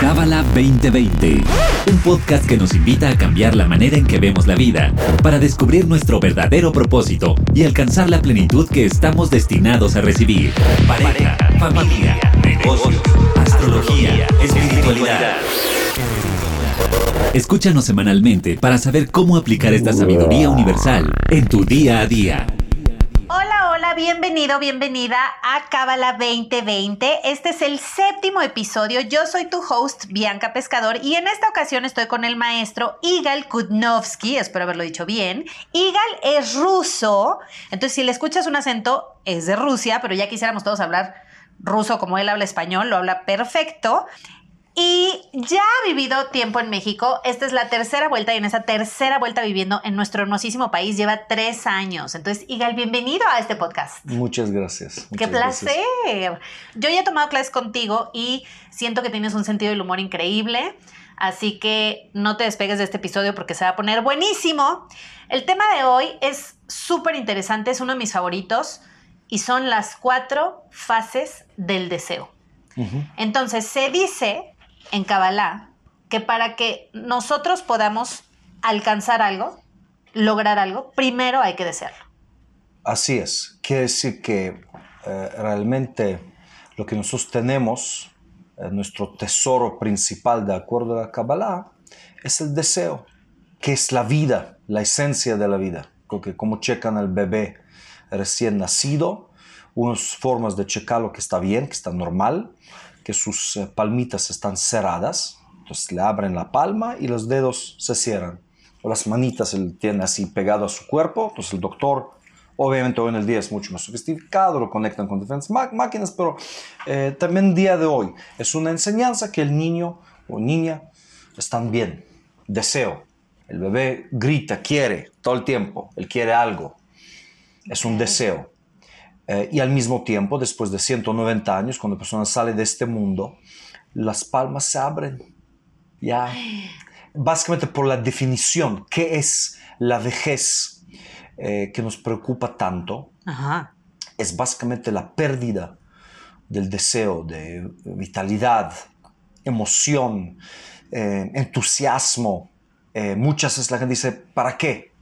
Cábala 2020, un podcast que nos invita a cambiar la manera en que vemos la vida, para descubrir nuestro verdadero propósito y alcanzar la plenitud que estamos destinados a recibir. Pareja, familia, negocios, astrología, espiritualidad. Escúchanos semanalmente para saber cómo aplicar esta sabiduría universal en tu día a día. Bienvenido, bienvenida a Cábala 2020. Este es el séptimo episodio. Yo soy tu host, Bianca Pescador, y en esta ocasión estoy con el maestro Igal Kudnovsky, espero haberlo dicho bien. Igal es ruso, entonces si le escuchas un acento, es de Rusia, pero ya quisiéramos todos hablar ruso como él habla español, lo habla perfecto. Y ya ha vivido tiempo en México. Esta es la tercera vuelta y en esa tercera vuelta viviendo en nuestro hermosísimo país lleva tres años. Entonces, Igal, bienvenido a este podcast. Muchas gracias. ¡Qué placer! Yo ya he tomado clases contigo y siento que tienes un sentido del humor increíble. Así que no te despegues de este episodio porque se va a poner buenísimo. El tema de hoy es súper interesante, es uno de mis favoritos y son las cuatro fases del deseo. Entonces, se dice en Kabbalah que para que nosotros podamos alcanzar algo, lograr algo, primero hay que desearlo. Así es. Quiere decir que eh, realmente lo que nosotros tenemos, eh, nuestro tesoro principal de acuerdo a la Kabbalah, es el deseo, que es la vida, la esencia de la vida. Porque como checan al bebé recién nacido, unas formas de checar lo que está bien, que está normal, que sus eh, palmitas están cerradas, entonces le abren la palma y los dedos se cierran. O las manitas él tiene así pegado a su cuerpo, entonces el doctor, obviamente hoy en el día es mucho más sofisticado, lo conectan con diferentes máquinas, pero eh, también día de hoy es una enseñanza que el niño o niña están bien, deseo. El bebé grita, quiere todo el tiempo, él quiere algo, es un deseo. Eh, y al mismo tiempo, después de 190 años, cuando la persona sale de este mundo, las palmas se abren. Ya. Básicamente por la definición, ¿qué es la vejez eh, que nos preocupa tanto? Es básicamente la pérdida del deseo, de vitalidad, emoción, eh, entusiasmo. muchas veces la gente dice, ¿para qué?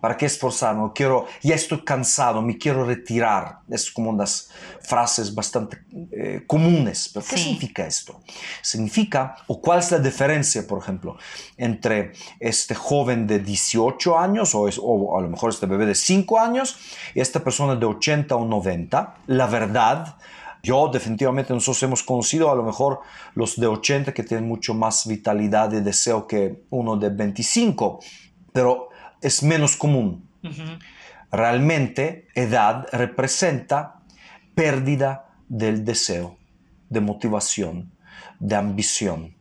¿Para qué esforzarme? Quiero, ya estoy cansado, me quiero retirar. Es como unas frases bastante eh, comunes. ¿Pero qué significa esto? Significa, o cuál es la diferencia, por ejemplo, entre este joven de 18 años o, o a lo mejor este bebé de 5 años y esta persona de 80 o 90. La verdad, yo definitivamente nosotros hemos conocido a lo mejor los de 80 que tienen mucho más vitalidad y deseo que uno de 25, pero es menos común. Realmente, edad representa pérdida del deseo, de motivación, de ambición.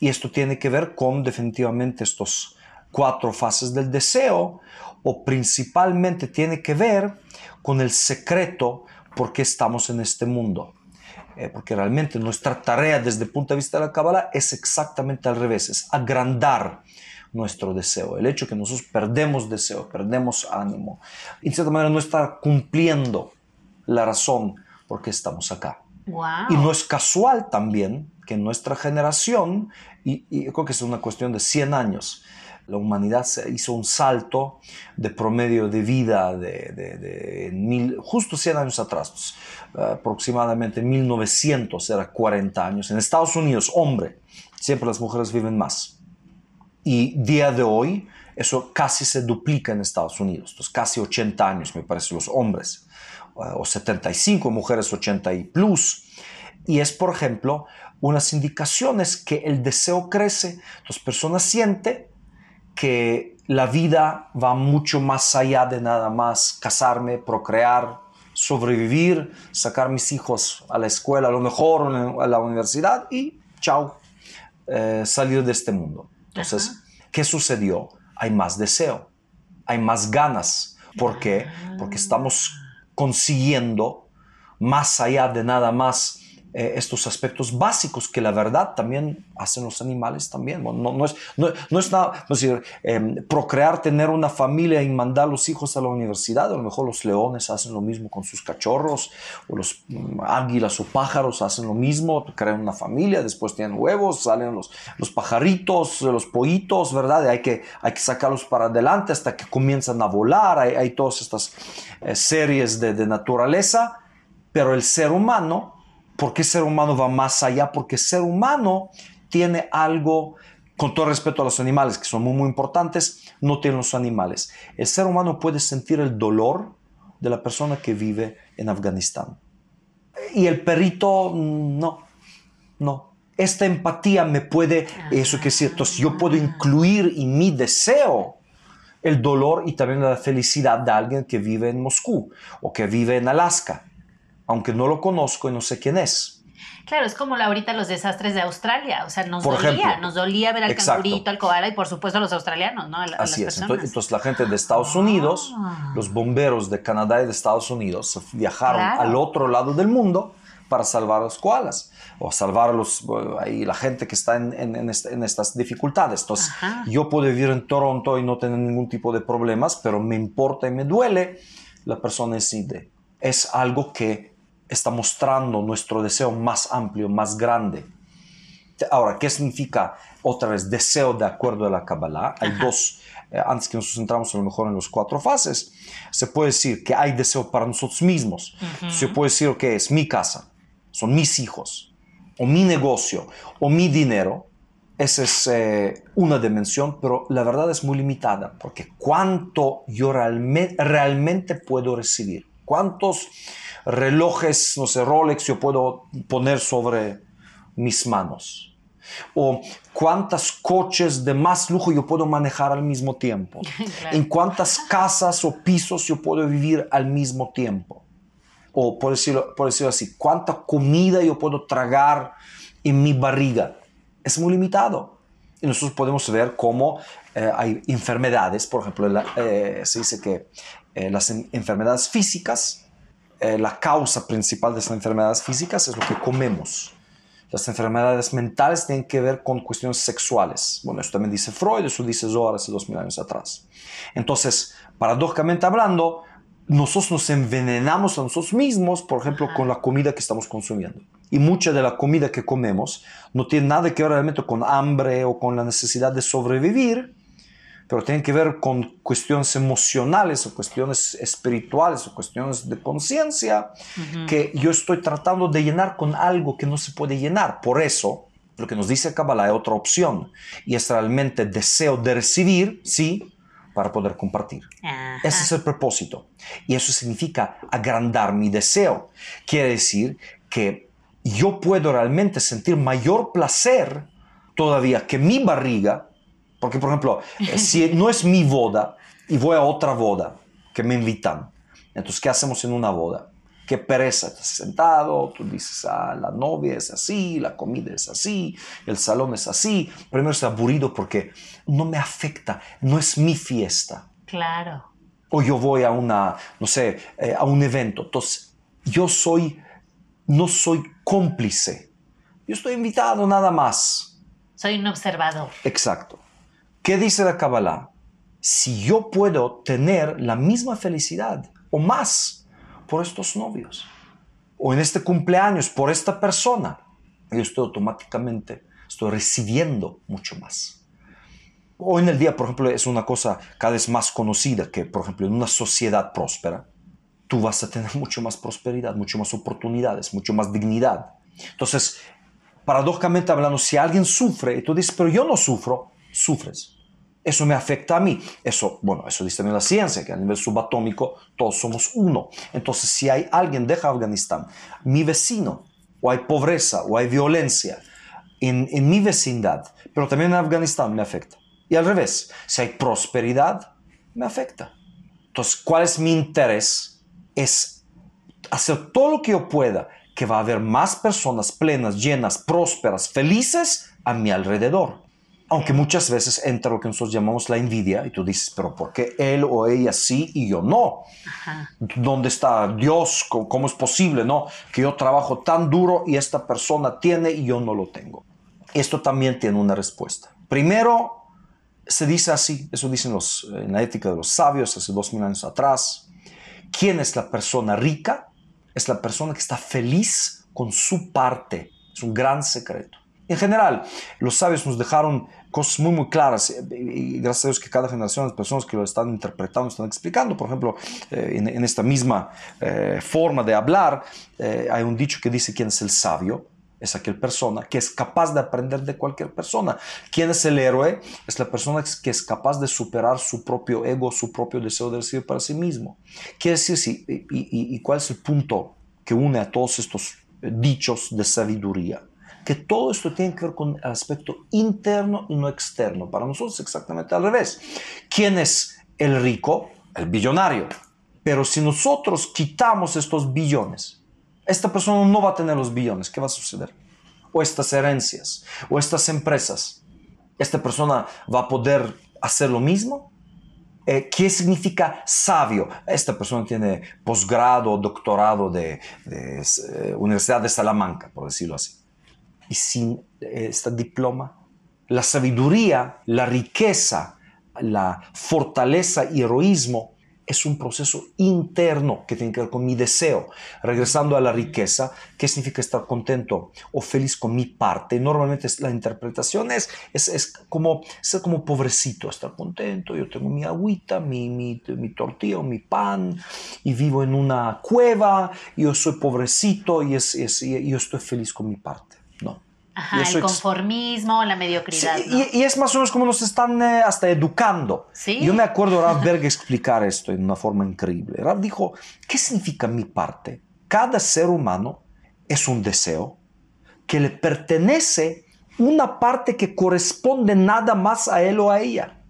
Y esto tiene que ver con definitivamente estos cuatro fases del deseo o principalmente tiene que ver con el secreto por qué estamos en este mundo. Eh, porque realmente nuestra tarea desde el punto de vista de la Kabbalah es exactamente al revés, es agrandar nuestro deseo. El hecho que nosotros perdemos deseo, perdemos ánimo, y de cierta manera no está cumpliendo la razón por qué estamos acá. Y no es casual también que nuestra generación, y, y, creo que es una cuestión de 100 años, la humanidad se hizo un salto de promedio de vida de, mil, justo 100 años atrás, pues, aproximadamente 1900 era 40 años. En Estados Unidos, hombre, siempre las mujeres viven más. Y día de hoy, eso casi se duplica en Estados Unidos. Entonces, casi 80 años, me parece, los hombres, eh, o 75, mujeres 80 y plus. Y es, por ejemplo, unas indicaciones que el deseo crece. Entonces, personas sienten que la vida va mucho más allá de nada más casarme, procrear, sobrevivir, sacar mis hijos a la escuela, a lo mejor a la universidad y chao, eh, salir de este mundo. Entonces, ¿qué sucedió? Hay más deseo, hay más ganas. ¿Por qué? Porque estamos consiguiendo más allá de nada más eh, estos aspectos básicos que la verdad también hacen los animales también. no, es, no, es nada, decir, em, procrear, tener una familia y mandar los hijos a la universidad. A lo mejor los leones hacen lo mismo con sus cachorros, o los mm, águilas o pájaros hacen lo mismo, crean una familia, después tienen huevos, salen los, los pajaritos, los pollitos, ¿verdad? hay que, hay que sacarlos para adelante hasta que comienzan a volar. Hay, hay todas estas eh, series de, de naturaleza, pero el ser humano ¿Por qué ser humano va más allá? Porque ser humano tiene algo, con todo respeto a los animales, que son muy, muy importantes, no tienen los animales. El ser humano puede sentir el dolor de la persona que vive en Afganistán. Y el perrito, no, no. Esta empatía me puede, eso que es cierto, yo puedo incluir en mi deseo el dolor y también la felicidad de alguien que vive en Moscú o que vive en Alaska aunque no lo conozco y no sé quién es. Claro, es como ahorita los desastres de Australia, o sea, nos dolía, nos dolía ver al cangurito, al koala y por supuesto a los australianos, ¿no? Así es, entonces, la gente de Estados Unidos, ah. los bomberos de Canadá y de Estados Unidos viajaron al otro lado del mundo para salvar a los koalas o salvar a los, ahí, la gente que está en, en, estas dificultades. Entonces, yo puedo vivir en Toronto y no tener ningún tipo de problemas, pero me importa y me duele la persona en Es algo que está mostrando nuestro deseo más amplio, más grande. Ahora, ¿qué significa otra vez deseo de acuerdo a la Kabbalah? Hay dos, eh, antes que nos centramos a lo mejor en las cuatro fases, se puede decir que hay deseo para nosotros mismos. Se puede decir que es mi casa, son mis hijos, o mi negocio, o mi dinero. Esa es eh, una dimensión, pero la verdad es muy limitada, porque cuánto yo realmente puedo recibir, cuántos relojes, no sé, Rolex yo puedo poner sobre mis manos. O cuántas coches de más lujo yo puedo manejar al mismo tiempo. En cuántas casas o pisos yo puedo vivir al mismo tiempo. O por decirlo, por decirlo así, cuánta comida yo puedo tragar en mi barriga. Es muy limitado. Y nosotros podemos ver cómo eh, hay enfermedades, por ejemplo, eh, se dice que eh, las enfermedades físicas eh, la causa principal de las enfermedades físicas es lo que comemos. Las enfermedades mentales tienen que ver con cuestiones sexuales. Bueno, eso también dice Freud, eso dice Zohar hace dos mil años atrás. Entonces, paradójicamente hablando, nosotros nos envenenamos a nosotros mismos, por ejemplo, con la comida que estamos consumiendo. Y mucha de la comida que comemos no tiene nada que ver realmente con hambre o con la necesidad de sobrevivir, pero tienen que ver con cuestiones emocionales o cuestiones espirituales o cuestiones de conciencia que yo estoy tratando de llenar con algo que no se puede llenar. Por eso, lo que nos dice Kabbalah es otra opción y es realmente deseo de recibir, sí, para poder compartir. Ese es el propósito. Y eso significa agrandar mi deseo. Quiere decir que yo puedo realmente sentir mayor placer todavía que mi barriga porque, por ejemplo, si no es mi boda y voy a otra boda que me invitan, entonces, ¿qué hacemos en una boda? Qué pereza, estás sentado, tú dices, ah, la novia es así, la comida es así, el salón es así. Primero es aburrido porque no me afecta, no es mi fiesta. Claro. O yo voy a una, no sé, eh, a un evento. Entonces, yo soy, no soy cómplice. Yo estoy invitado nada más. Soy un observador. Exacto. ¿Qué dice la Kabbalah? Si yo puedo tener la misma felicidad o más por estos novios, o en este cumpleaños por esta persona, yo estoy automáticamente, estoy recibiendo mucho más. Hoy en el día, por ejemplo, es una cosa cada vez más conocida que, por ejemplo, en una sociedad próspera, tú vas a tener mucho más prosperidad, mucho más oportunidades, mucho más dignidad. Entonces, paradójicamente hablando, si alguien sufre y tú dices, pero yo no sufro, sufres. Eso me afecta a mí. Eso, bueno, eso dice también la ciencia, que a nivel subatómico todos somos uno. Entonces, si hay alguien de Afganistán, mi vecino, o hay pobreza, o hay violencia en, en mi vecindad, pero también en Afganistán me afecta. Y al revés, si hay prosperidad, me afecta. Entonces, ¿cuál es mi interés? Es hacer todo lo que yo pueda, que va a haber más personas plenas, llenas, prósperas, felices a mi alrededor. Aunque muchas veces entra lo que nosotros llamamos la envidia y tú dices, pero ¿por qué él o ella sí y yo no? ¿Dónde está Dios? ¿Cómo, es posible, no? Que yo trabajo tan duro y esta persona tiene y yo no lo tengo. Esto también tiene una respuesta. Primero, se dice así, eso dicen los, en la ética de los sabios hace dos mil años atrás. ¿Quién es la persona rica? Es la persona que está feliz con su parte. Es un gran secreto. En general, los sabios nos dejaron cosas muy, muy claras y gracias a Dios que cada generación de personas que lo están interpretando, están explicando. Por ejemplo, eh, en, esta misma eh, forma de hablar, eh, hay un dicho que dice quién es el sabio. Es aquella persona que es capaz de aprender de cualquier persona. ¿Quién es el héroe? Es la persona que es capaz de superar su propio ego, su propio deseo de recibir para sí mismo. Quiere decir, sí, y, y cuál es el punto que une a todos estos dichos de sabiduría? Que todo esto tiene que ver con el aspecto interno y no externo. Para nosotros es exactamente al revés. ¿Quién es el rico? El billonario. Pero si nosotros quitamos estos billones, esta persona no va a tener los billones. ¿Qué va a suceder? O estas herencias, o estas empresas. ¿Esta persona va a poder hacer lo mismo? Eh, ¿Qué significa sabio? Esta persona tiene posgrado, doctorado de, de eh, Universidad de Salamanca, por decirlo así y sin este diploma. La sabiduría, la riqueza, la fortaleza y heroísmo es un proceso interno que tiene que ver con mi deseo. Regresando a la riqueza, ¿qué significa estar contento o feliz con mi parte? Normalmente la interpretación es, es, como ser como pobrecito, estar contento. Yo tengo mi agüita, mi, mi, mi tortilla mi pan y vivo en una cueva. Y yo soy pobrecito y, es, y yo estoy feliz con mi parte. No. Ajá, el conformismo, la mediocridad. y, es más o menos como nos están eh, hasta educando. ¿Sí? Yo me acuerdo a Rav Berg explicar esto en una forma increíble. Rav dijo, ¿qué significa mi parte? Cada ser humano es un deseo que le pertenece una parte que corresponde nada más a él o a ella.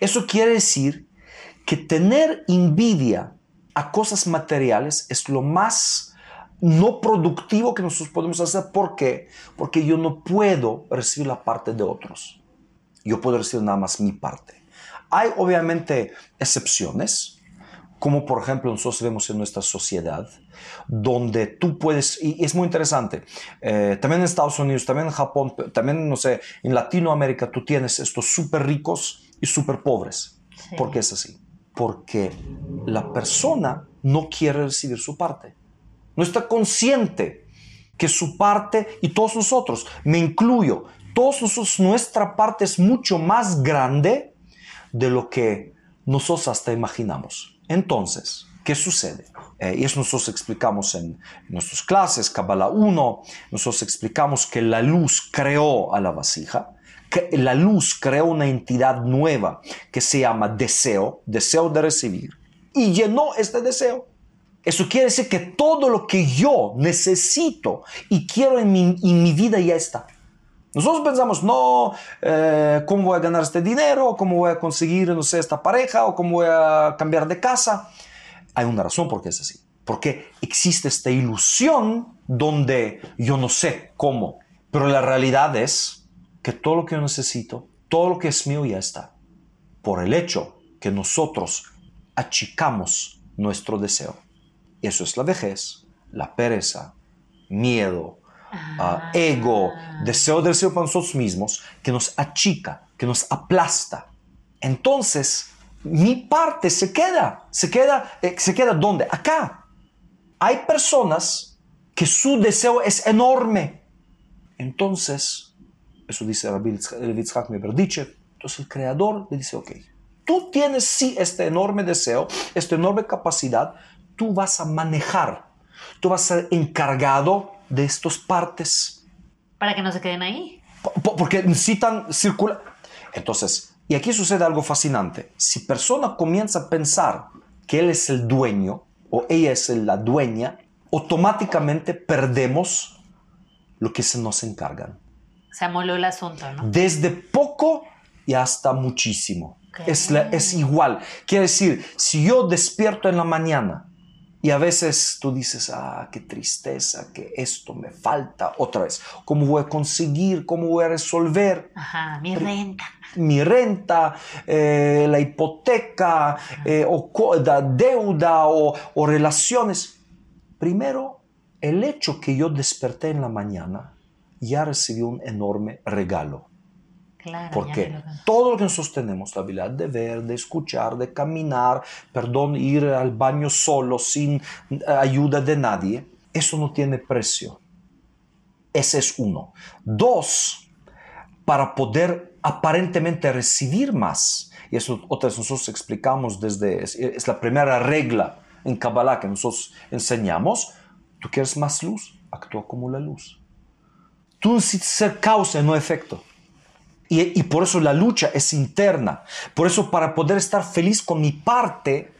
Eso quiere decir que tener envidia a cosas materiales es lo más no productivo que nosotros podemos hacer. ¿Por qué? Porque yo no puedo recibir la parte de otros. Yo puedo recibir nada más mi parte. Hay obviamente excepciones, como por ejemplo nosotros vemos en nuestra sociedad, donde tú puedes, y es muy interesante, eh, también en Estados Unidos, también en Japón, también, no sé, en Latinoamérica tú tienes estos súper ricos y súper pobres. ¿Por qué es así? Porque la persona no quiere recibir su parte no está consciente que su parte y todos nosotros, me incluyo, todos nosotros, nuestra parte es mucho más grande de lo que nosotros hasta imaginamos. Entonces, ¿qué sucede? Eh, y eso nosotros explicamos en, nuestras clases, Kabbalah 1, nosotros explicamos que la luz creó a la vasija, que la luz creó una entidad nueva que se llama deseo, deseo de recibir, y llenó este deseo. Eso quiere decir que todo lo que yo necesito y quiero en mi, vida ya está. Nosotros pensamos, no, eh, ¿cómo voy a ganar este dinero? ¿Cómo voy a conseguir, no sé, esta pareja? ¿O cómo voy a cambiar de casa? Hay una razón por qué es así. Porque existe esta ilusión donde yo no sé cómo. Pero la realidad es que todo lo que yo necesito, todo lo que es mío ya está. Por el hecho que nosotros achicamos nuestro deseo. Eso es la vejez, la pereza, miedo, ah, ego, deseo de ser para nosotros mismos, que nos achica, que nos aplasta. Entonces, mi parte se queda, se queda, eh, se queda ¿dónde? Acá. Hay personas que su deseo es enorme. Entonces, eso dice Rabbi Yitzhak Meberdichev, entonces el creador le dice, ok, tú tienes sí este enorme deseo, esta enorme capacidad, tú vas a manejar, tú vas a ser encargado de estas partes. Para que no se queden ahí. porque necesitan circular. Entonces, y aquí sucede algo fascinante. Si persona comienza a pensar que él es el dueño o ella es la dueña, automáticamente perdemos lo que se nos encargan. Se amoló el asunto, ¿no? Desde poco y hasta muchísimo. Es, es igual. Quiere decir, si yo despierto en la mañana Y a veces tú dices, ah, qué tristeza, que esto me falta otra vez. ¿Cómo voy a conseguir? ¿Cómo voy a resolver? Ajá, mi renta. Mi renta, eh, la hipoteca, eh, o la deuda o, o relaciones. Primero, el hecho que yo desperté en la mañana ya recibí un enorme regalo. Porque todo lo que nosotros tenemos, la habilidad de ver, de escuchar, de caminar, perdón, ir al baño solo, sin eh, ayuda de nadie, eso no tiene precio. Ese es uno. Dos, para poder aparentemente recibir más, y eso otra vez nosotros explicamos desde, es, la primera regla en Kabbalah que nosotros enseñamos, tú quieres más luz, actúa como la luz. Tú necesitas ser causa no efecto. Y, por eso la lucha es interna. Por eso para poder estar feliz con mi parte,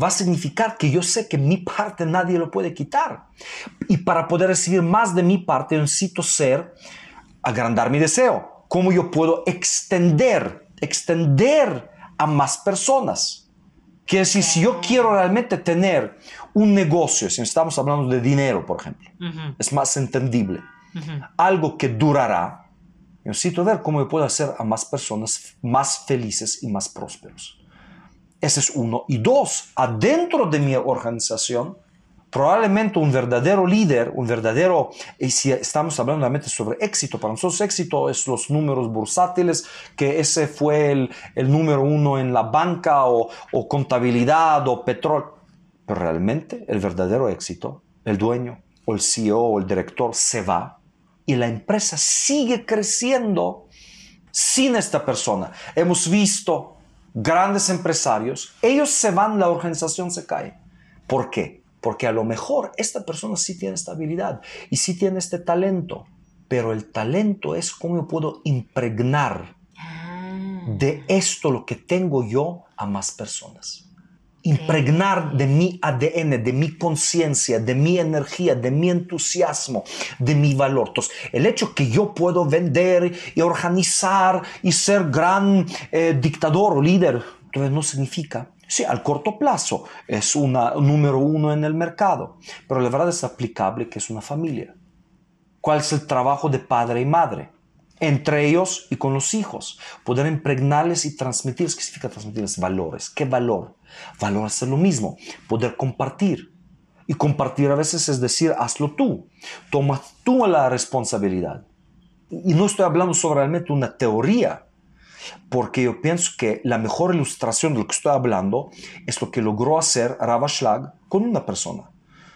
va a significar que yo sé que mi parte nadie lo puede quitar. Y para poder recibir más de mi parte, necesito ser, agrandar mi deseo. ¿Cómo yo puedo extender, extender a más personas? Quiere decir, si yo quiero realmente tener un negocio, si estamos hablando de dinero, por ejemplo, es más entendible. Algo que durará, necesito ver cómo yo puedo hacer a más personas más felices y más prósperos. Ese es uno. Y dos, adentro de mi organización, probablemente un verdadero líder, un verdadero, y si estamos hablando realmente sobre éxito, para nosotros éxito es los números bursátiles, que ese fue el, el número uno en la banca o, o contabilidad o petróleo. Pero realmente el verdadero éxito, el dueño o el CEO o el director se va y la empresa sigue creciendo sin esta persona. Hemos visto grandes empresarios, ellos se van, la organización se cae. ¿Por qué? Porque a lo mejor esta persona sí tiene estabilidad y sí tiene este talento, pero el talento es cómo yo puedo impregnar ah. de esto lo que tengo yo a más personas impregnar de mi ADN, de mi conciencia, de mi energía, de mi entusiasmo, de mi valor. Entonces, el hecho que yo puedo vender y organizar y ser gran eh, dictador o líder, entonces no significa Sí, al corto plazo es una número uno en el mercado, pero la verdad es aplicable que es una familia. ¿Cuál es el trabajo de padre y madre? Entre ellos y con los hijos. Poder impregnarles y transmitirles. ¿Qué significa transmitirles? Valores. ¿Qué valor? Valor es lo mismo. Poder compartir. Y compartir a veces es decir, hazlo tú. Toma tú la responsabilidad. Y no estoy hablando sobre realmente una teoría, porque yo pienso que la mejor ilustración de lo que estoy hablando es lo que logró hacer Rav con una persona.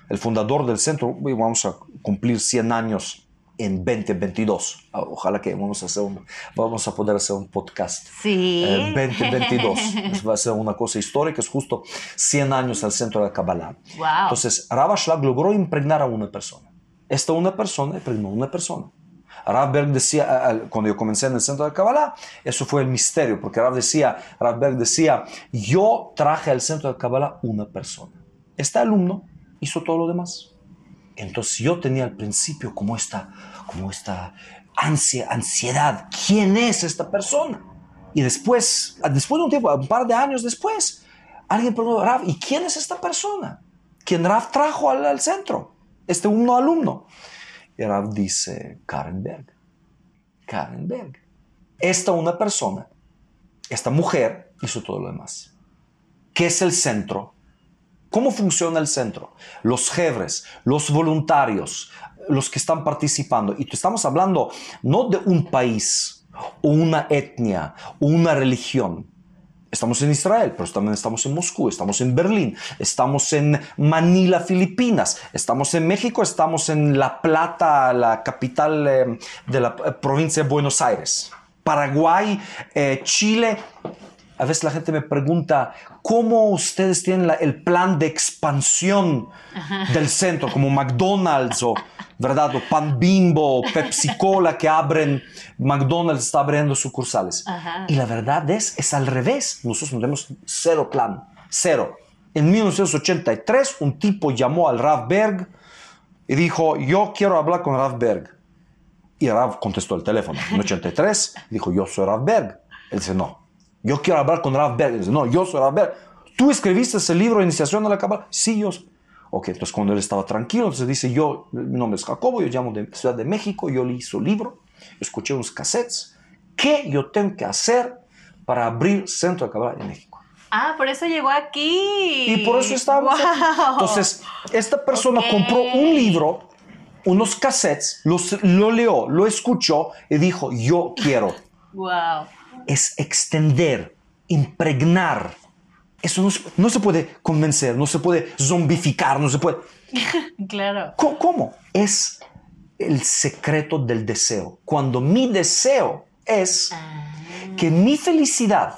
El fundador del centro, vamos a cumplir 100 años en 2022. Ah, ojalá que vamos a, hacer un, vamos a poder hacer un podcast. Sí. 2022. Va a ser una cosa histórica, es justo 100 años al centro de la Kabbalah. Wow. Entonces, Rav logró impregnar a una persona. Esta una persona impregnó a una persona. Rav Berg decía, cuando yo comencé en el centro de la Kabbalah, eso fue el misterio, porque Rav decía, Rav Berg decía, yo traje al centro de la Kabbalah una persona. Este alumno hizo todo lo demás. Entonces yo tenía al principio como esta, como esta ansia, ansiedad. ¿Quién es esta persona? Y después, después de un tiempo, un par de años después, alguien preguntó, Rav, ¿y quién es esta persona? ¿Quién Rav trajo al, centro? Este uno alumno. Y Rav dice, Karen Berg. Karen Berg. Esta una persona, esta mujer hizo todo lo demás. ¿Qué es el centro? ¿Cómo funciona el centro? Los jefes, los voluntarios, los que están participando. Y estamos hablando no de un país o una etnia o una religión. Estamos en Israel, pero también estamos en Moscú, estamos en Berlín, estamos en Manila, Filipinas, estamos en México, estamos en La Plata, la capital eh, de la eh, provincia de Buenos Aires, Paraguay, eh, Chile a veces la gente me pregunta, ¿cómo ustedes tienen el plan de expansión del centro, como McDonald's o, ¿verdad? o Pan Bimbo o Pepsi Cola que abren, McDonald's está abriendo sucursales? Y la verdad es, es al revés. Nosotros no tenemos cero plan, cero. En 1983 un tipo llamó al Rav Berg y dijo, yo quiero hablar con Rav Berg. Y Rav contestó el teléfono. En 83 dijo, yo soy Rav Berg. Él dice, no, yo quiero hablar con Rav Berg. Dice, no, yo soy Rav Berg. ¿Tú escribiste ese libro, Iniciación a la Cábala? Sí, yo. Ok, entonces cuando él estaba tranquilo, entonces dice, yo, mi nombre es Jacobo, yo llamo de Ciudad de México, yo leí su libro, escuché unos cassettes, ¿qué yo tengo que hacer para abrir Centro de Kabbalah en México? Ah, por eso llegó aquí. Y por eso aquí. Wow. Entonces, esta persona Ok. compró un libro, unos cassettes, los, lo leyó, lo escuchó y dijo, yo quiero. Wow. Es extender, impregnar. Eso no, se- no se puede convencer, no se puede zombificar, no se puede... Claro. ¿Cómo? cómo? Es el secreto del deseo. Cuando mi deseo es Ah. que mi felicidad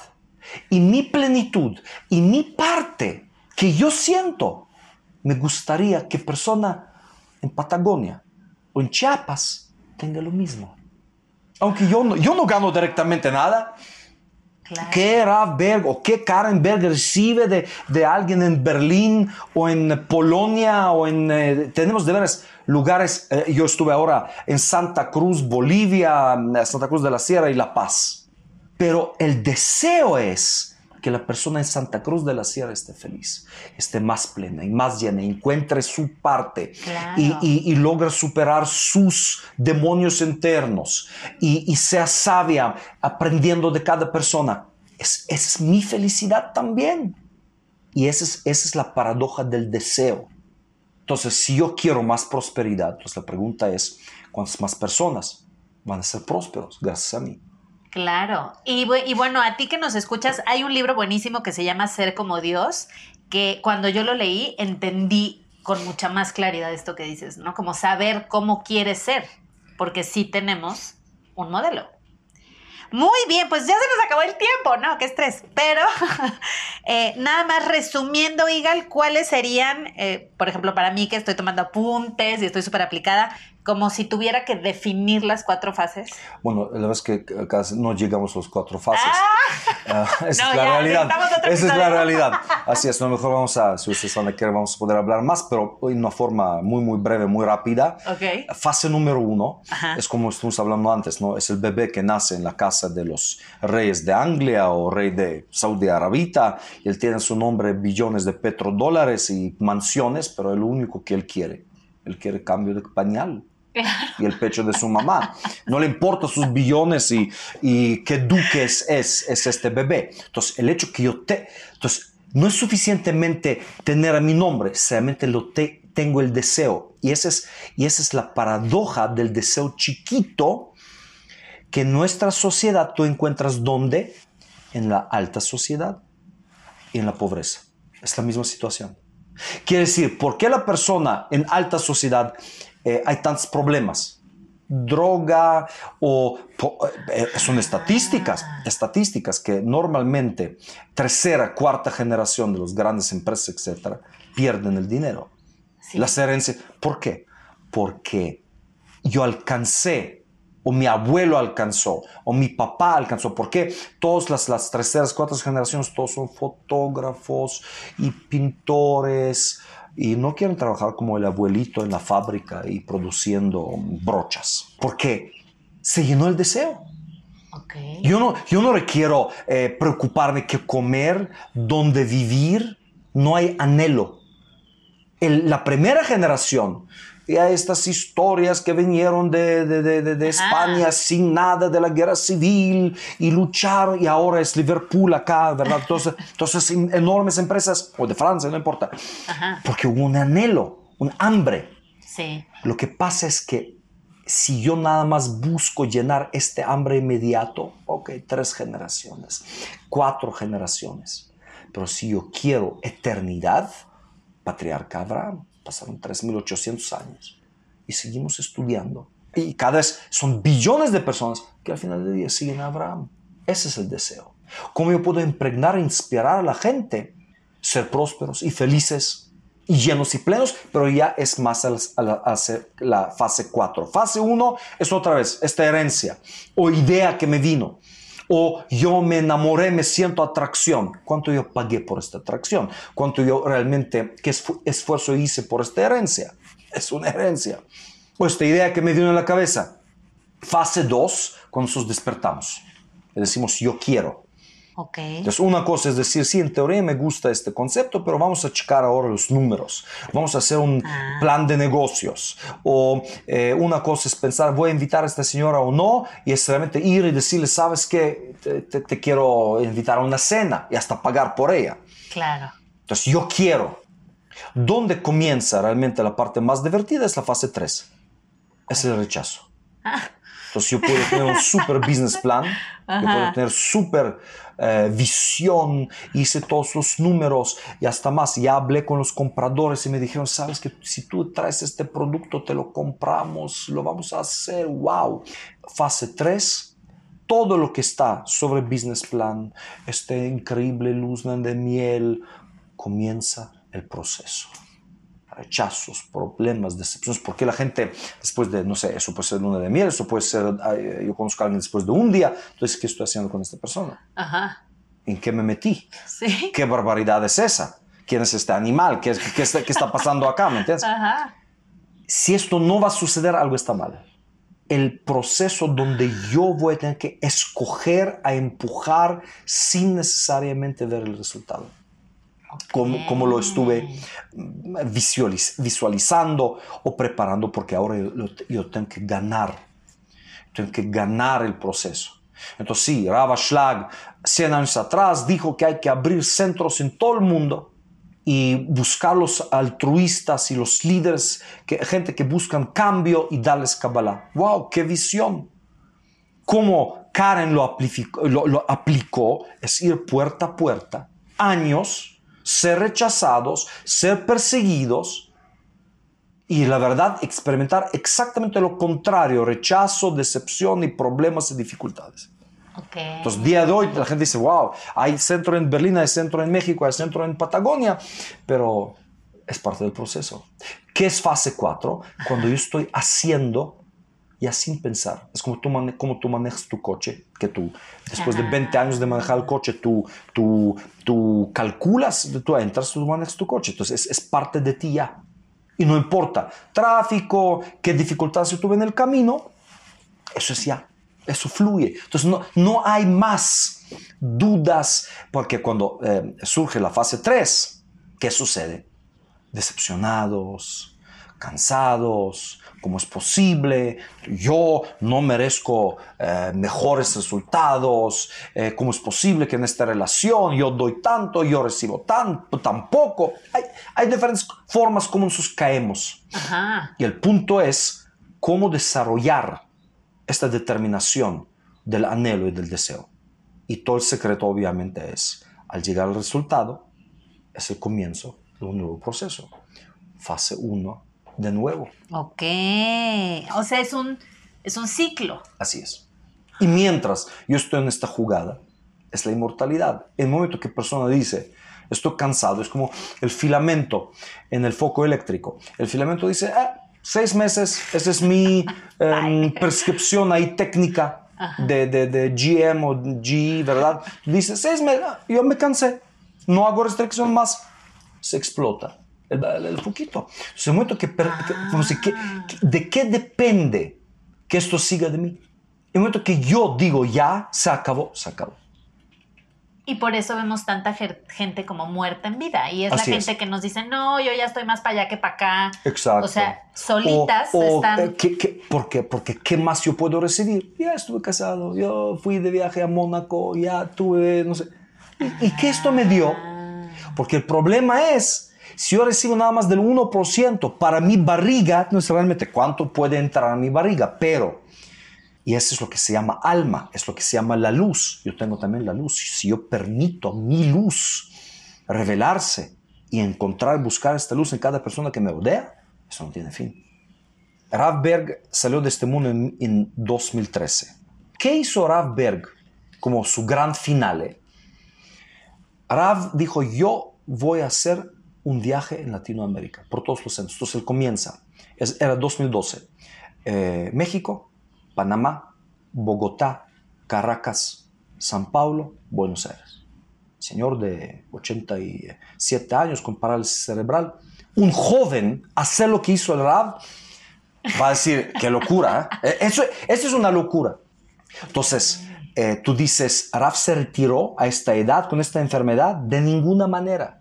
y mi plenitud y mi parte que yo siento, me gustaría que persona en Patagonia o en Chiapas tenga lo mismo. Aunque yo no, yo no gano directamente nada, Claro. ¿Qué Rav Berg o qué Karen Berg recibe de, de alguien en Berlín o en Polonia o en... eh, tenemos de veras lugares, eh, yo estuve ahora en Santa Cruz, Bolivia, eh, Santa Cruz de la Sierra y La Paz. Pero el deseo es que la persona en Santa Cruz de la Sierra esté feliz, esté más plena y más llena, encuentre su parte Claro. y, y- y logre superar sus demonios internos y, y sea sabia aprendiendo de cada persona. Es, es mi felicidad también. Y esa es, esa es la paradoja del deseo. Entonces, si yo quiero más prosperidad, pues la pregunta es, ¿cuántas más personas van a ser prósperos gracias a mí? Claro. Y, bu- y bueno, a ti que nos escuchas, hay un libro buenísimo que se llama Ser como Dios, que cuando yo lo leí entendí con mucha más claridad esto que dices, ¿no? Como saber cómo quieres ser, porque sí tenemos un modelo. Muy bien, pues ya se nos acabó el tiempo, ¿no? Qué estrés. Pero eh, nada más resumiendo, Igal, ¿cuáles serían, eh, por ejemplo, para mí que estoy tomando apuntes y estoy súper aplicada, como si tuviera que definir las cuatro fases? Bueno, la verdad es que no llegamos a las cuatro fases. Ah, esa No, es la ya, realidad. Esa es la realidad. Así es, a lo mejor vamos a, si ustedes van a querer, vamos a poder hablar más, pero en una forma muy, muy breve, muy rápida. Ok. Fase número uno Ajá. es como estuvimos hablando antes, ¿no? Es el bebé que nace en la casa de los reyes de Anglia o rey de Saudi Arabia. Y él tiene su nombre billones de petrodólares y mansiones, pero es lo único que él quiere. Él quiere cambio de pañal y el pecho de su mamá. No le importa sus billones y, y qué duques es, es este bebé. Entonces, el hecho que yo te... Entonces, no es suficientemente tener a mi nombre, solamente lo te- tengo el deseo. Y esa, es, y esa es la paradoja del deseo chiquito que en nuestra sociedad tú encuentras donde? En la alta sociedad y en la pobreza. Es la misma situación. Quiere decir, ¿por qué la persona en alta sociedad eh, hay tantos problemas? Droga o eh, eh, son estadísticas, estadísticas que normalmente tercera, cuarta generación de las grandes empresas, etcétera, pierden el dinero. Sí. Las herencias, ¿por qué? Porque yo alcancé, o mi abuelo alcanzó, o mi papá alcanzó. ¿Por qué? Todas las, las terceras, cuartas generaciones, todos son fotógrafos y pintores, y no quieren trabajar como el abuelito en la fábrica y produciendo brochas. ¿Por qué? Se llenó el deseo. Ok. Yo no, yo no requiero eh, preocuparme qué comer, dónde vivir. No hay anhelo. El- la primera generación, ya estas historias que vinieron de, de- de- de-. España sin nada de la guerra civil y lucharon, y ahora es Liverpool acá, ¿verdad? Entonces, entonces en- enormes empresas, o de Francia, no importa, Ajá. porque hubo un anhelo, un hambre. Sí. Lo que pasa es que si yo nada más busco llenar este hambre inmediato, ok, tres generaciones, cuatro generaciones. Pero si yo quiero eternidad, patriarca Abraham, pasaron 3.800 años y seguimos estudiando. Y cada vez son billones de personas que al final del día siguen a Abraham. Ese es el deseo. ¿Cómo yo puedo impregnar e inspirar a la gente? Ser prósperos y felices y llenos y plenos, pero ya es más a la, a la- a ser la fase 4. Fase 1 es otra vez esta herencia o idea que me vino. O yo me enamoré, me siento atracción. ¿Cuánto yo pagué por esta atracción? ¿Cuánto yo realmente, qué esfu- esfuerzo hice por esta herencia? Es una herencia. O esta idea que me vino en la cabeza. Fase 2, cuando nosotros despertamos. Le decimos, yo quiero. Ok. Entonces, una cosa es decir, sí, en teoría me gusta este concepto, pero vamos a checar ahora los números. Vamos a hacer un Ah. plan de negocios. O eh, una cosa es pensar, voy a invitar a esta señora o no, y es realmente ir y decirle, sabes qué, te, te- te quiero invitar a una cena y hasta pagar por ella. Claro. Entonces, yo quiero. ¿Dónde comienza realmente la parte más divertida? Es la fase 3. Es el rechazo. Entonces yo puedo tener un super business plan, yo puedo tener super eh, visión, hice todos los números y hasta más. Ya hablé con los compradores y me dijeron, sabes que si tú traes este producto, te lo compramos, lo vamos a hacer, wow. Fase 3, todo lo que está sobre business plan, este increíble luz de miel, comienza el proceso rechazos, problemas, decepciones, porque la gente después de, no sé, eso puede ser luna de miel, eso puede ser, yo conozco a alguien después de un día, entonces, ¿qué estoy haciendo con esta persona? Ajá. ¿En qué me metí? Sí. ¿Qué barbaridad es esa? ¿Quién es este animal? ¿Qué, es- qué está, qué está pasando acá? ¿Me entiendes? Ajá. Si esto no va a suceder, algo está mal. El proceso donde yo voy a tener que escoger a empujar sin necesariamente ver el resultado. Como, como lo estuve mm, visualiz- visualizando o preparando, porque ahora yo, yo tengo que ganar. Tengo que ganar el proceso. Entonces, sí, Rava Schlag, 100 años atrás, dijo que hay que abrir centros en todo el mundo y buscar los altruistas y los líderes, que, gente que buscan cambio y darles Kabbalah. ¡Wow! ¡Qué visión! Cómo Karen lo lo- lo aplicó es ir puerta a puerta, años, ser rechazados, ser perseguidos y la verdad experimentar exactamente lo contrario, rechazo, decepción y problemas y dificultades. Ok. Entonces, día de hoy la gente dice, wow, hay centro en Berlín, hay centro en México, hay centro en Patagonia, pero es parte del proceso. ¿Qué es fase 4? Cuando yo estoy haciendo ya sin pensar. Es como tú, mane- como tú manejas tu coche, que tú, después de 20 años de manejar el coche, tú, tú, tú calculas, tú entras, tú manejas tu coche. Entonces, es, es parte de ti ya. Y no importa, tráfico, qué dificultades tuve en el camino, eso es ya, eso fluye. Entonces no, no hay más dudas, porque cuando eh, surge la fase 3, ¿qué sucede? Decepcionados, cansados, ¿cómo es posible? Yo no merezco eh, mejores resultados, eh, ¿cómo es posible que en esta relación yo doy tanto, yo recibo tanto, tampoco? Hay, hay diferentes formas como nosotros caemos. Ajá. Y el punto es cómo desarrollar esta determinación del anhelo y del deseo. Y todo el secreto obviamente es, al llegar al resultado, es el comienzo de un nuevo proceso. Fase 1 de nuevo. Ok. O sea, es un, es un ciclo. Así es. Y mientras yo estoy en esta jugada, es la inmortalidad. El momento que persona dice, estoy cansado, es como el filamento en el foco eléctrico. El filamento dice, ah, seis meses, esa es mi em, prescripción ahí técnica de, de, de GM o GE, ¿verdad? Dice, seis meses, yo me cansé, no hago restricción más, se explota. El, el, foquito. Entonces, el momento que, per- que- como si, que- que- ¿de qué depende que esto siga de mí? El momento que yo digo ya, se acabó, se acabó. Y por eso vemos tanta gente como muerta en vida. Y es Así la es. gente que nos dice, no, yo ya estoy más para allá que para acá. Exacto. O sea, solitas O- o, están. eh, ¿qué- qué- por qué? Porque ¿qué más yo puedo recibir? Ya estuve casado, yo fui de viaje a Mónaco, ya tuve, no sé. ¿Y, y qué esto me dio? Ah, Porque el problema es, si yo recibo nada más del 1% para mi barriga, no sé realmente cuánto puede entrar a mi barriga, pero, y eso es lo que se llama alma, es lo que se llama la luz. Yo tengo también la luz. Si yo permito mi luz revelarse y encontrar, buscar esta luz en cada persona que me rodea, eso no tiene fin. Rav Berg salió de este mundo en, en 2013. ¿Qué hizo Rav Berg como su gran finale? Rav dijo, yo voy a hacer un viaje en Latinoamérica, por todos los centros. Entonces él comienza, es- era 2012, eh, México, Panamá, Bogotá, Caracas, San Paulo, Buenos Aires. Señor de 87 años con parálisis cerebral, un joven, hacer lo que hizo el Rav, va a decir, qué locura, ¿eh? Eso, eso es una locura. Entonces, eh, tú dices, Raf se retiró a esta edad con esta enfermedad, de ninguna manera.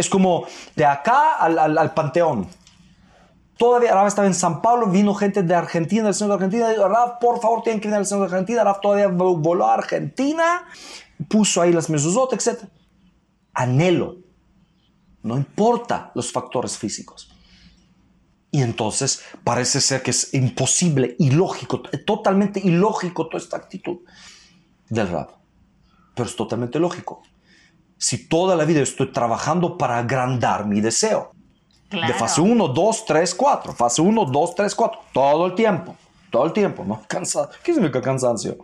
Es como de acá al, panteón. Todavía Raf estaba en San Pablo, vino gente de Argentina, del centro de Argentina, dijo, por favor, tienen que ir al centro de Argentina. Raf todavía voló a Argentina, puso ahí las mesuzot, etc. Anhelo. No importa los factores físicos. Y entonces parece ser que es imposible, ilógico, totalmente ilógico toda esta actitud del rap. Pero es totalmente lógico. Si toda la vida estoy trabajando para agrandar mi deseo, de fase 1, 2, 3, 4, fase 1, 2, 3, 4, todo el tiempo, todo el tiempo, ¿no? Cansa ¿Qué significa cansancio?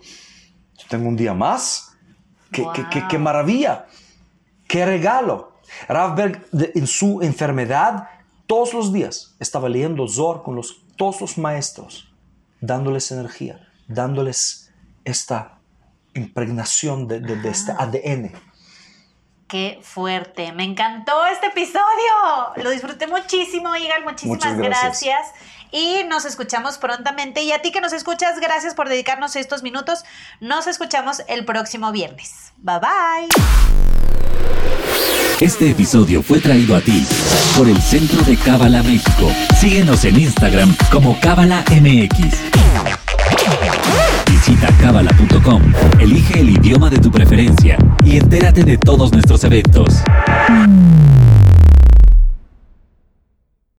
Yo tengo un día más. ¡Qué, qué, qué, maravilla! ¡Qué regalo! Ravberg en su enfermedad todos los días estaba leyendo Zor con los, todos los maestros, dándoles energía, dándoles esta impregnación de, este ADN. Qué fuerte, me encantó este episodio, lo disfruté muchísimo, Igal, muchísimas gracias. Y nos escuchamos prontamente. Y a ti que nos escuchas, gracias por dedicarnos estos minutos. Nos escuchamos el próximo viernes. Bye bye. Este episodio fue traído a ti por el Centro de Cábala México. Síguenos en Instagram como Cábala MX. Visita elige el idioma de tu preferencia y entérate de todos nuestros eventos.